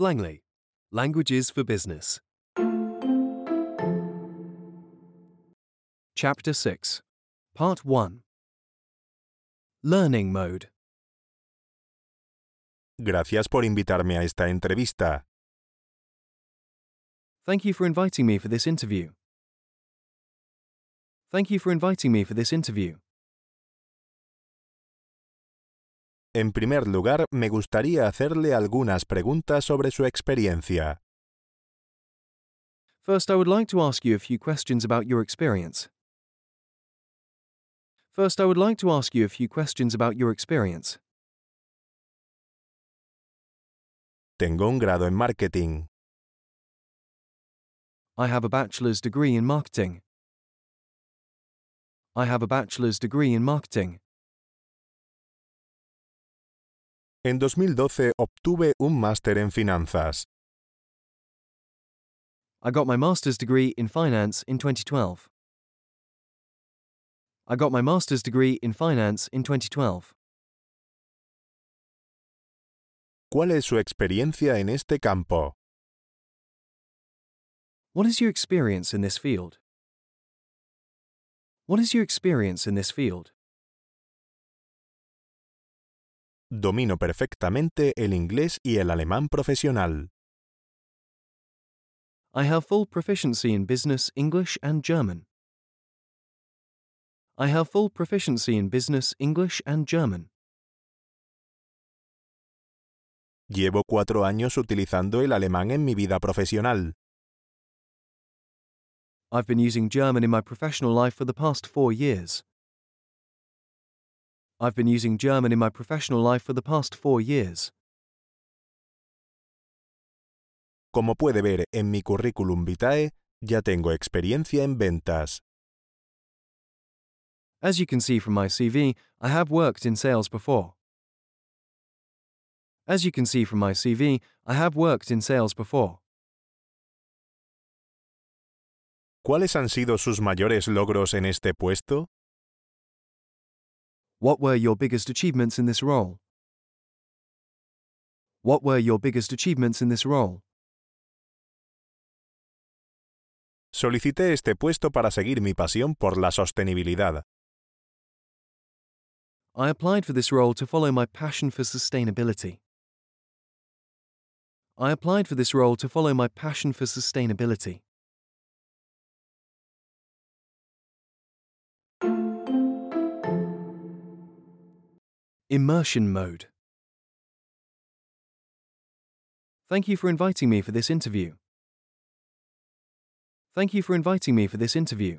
Langley, Languages for Business. Chapter 6, Part 1 Learning Mode. Gracias por invitarme a esta entrevista. Thank you for inviting me for this interview. Thank you for inviting me for this interview. En primer lugar, me gustaría hacerle algunas preguntas sobre su experiencia. First, I would like to ask you a few questions about your experience. First, I would like to ask you a few questions about your experience. Tengo un grado en marketing. I have a bachelor's degree in marketing. I have a bachelor's degree in marketing. En 2012 obtuve un máster en finanzas. I got my master's degree in finance in 2012. I got my master's degree in finance in 2012. ¿Cuál es su experiencia en este campo? What is your experience in this field? What is your experience in this field? Domino perfectamente el inglés y el alemán profesional. I have full proficiency in business, English, and German. I have full proficiency in business, English, and German. Llevo cuatro años utilizando el alemán en mi vida profesional. I've been using German in my professional life for the past four years. I've been using German in my professional life for the past four years. Como puede ver en mi currículum vitae, ya tengo experiencia en ventas. As you can see from my CV, I have worked in sales before. As you can see from my CV, I have worked in sales before. ¿Cuáles han sido sus mayores logros en este puesto? What were your biggest achievements in this role? What were your biggest achievements in this role? Solicité este puesto para seguir mi pasión por la sostenibilidad. I applied for this role to follow my passion for sustainability. I applied for this role to follow my passion for sustainability. Immersion mode. Thank you for inviting me for this interview. Thank you for inviting me for this interview.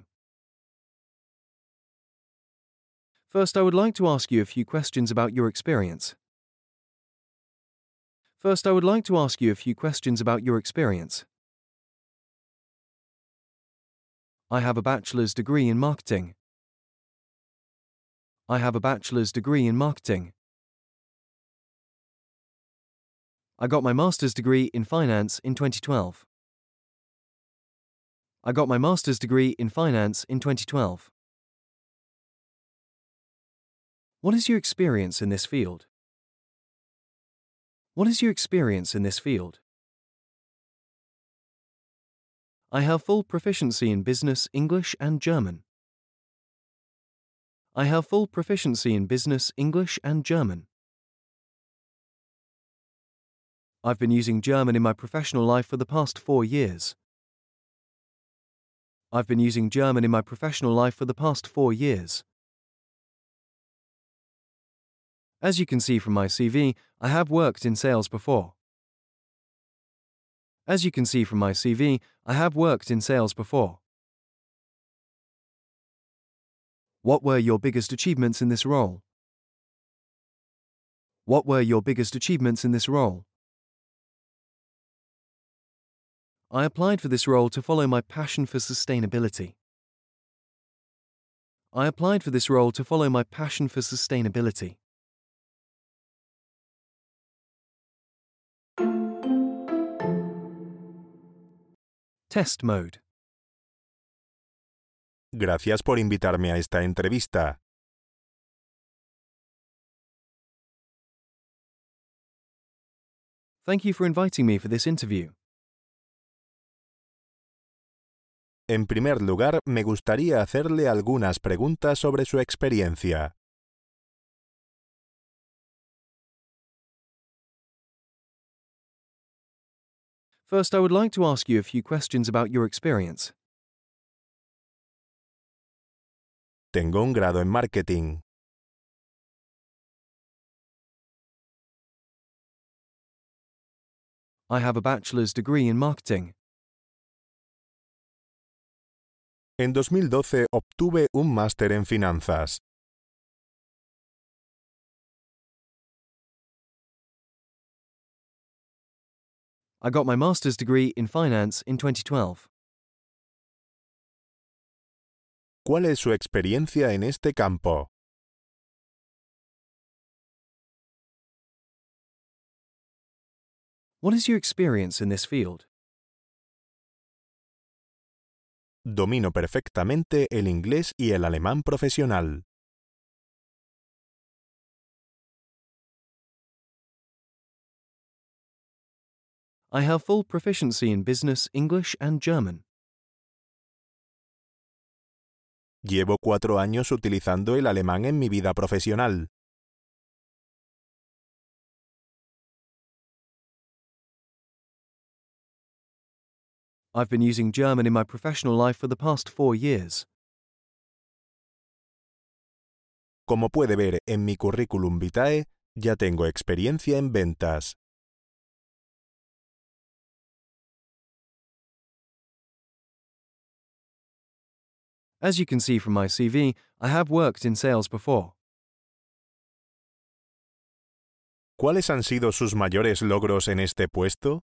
First, I would like to ask you a few questions about your experience. First, I would like to ask you a few questions about your experience. I have a bachelor's degree in marketing. I have a bachelor's degree in marketing. I got my master's degree in finance in 2012. I got my master's degree in finance in 2012. What is your experience in this field? What is your experience in this field? I have full proficiency in business, English, and German. I have full proficiency in business, English, and German. I've been using German in my professional life for the past four years. I've been using German in my professional life for the past four years. As you can see from my CV, I have worked in sales before. As you can see from my CV, I have worked in sales before. What were your biggest achievements in this role? What were your biggest achievements in this role? I applied for this role to follow my passion for sustainability. I applied for this role to follow my passion for sustainability. Test mode. Gracias por invitarme a esta entrevista. Thank you for inviting me for this interview. En primer lugar, me gustaría hacerle algunas preguntas sobre su experiencia. First, I would like to ask you a few questions about your experience. Tengo un grado en marketing. I have a bachelor's degree in marketing. En 2012 obtuve un máster en finanzas. I got my master's degree in finance in 2012. ¿Cuál es su experiencia en este campo? What is your experience in this field? Domino perfectamente el inglés y el alemán profesional. I have full proficiency in business, English, and German. Llevo cuatro años utilizando el alemán en mi vida profesional. I've been using German in my professional life for the past four years. Como puede ver en mi currículum vitae, ya tengo experiencia en ventas. As you can see from my CV, I have worked in sales before. ¿Cuáles han sido sus mayores logros en este puesto?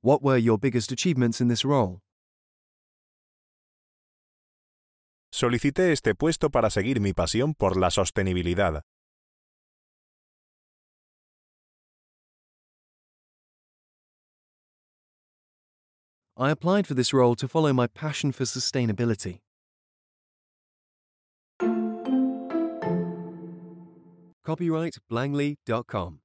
What were your biggest achievements in this role? Solicité este puesto para seguir mi pasión por la sostenibilidad. I applied for this role to follow my passion for sustainability. Copyright Blangley.com.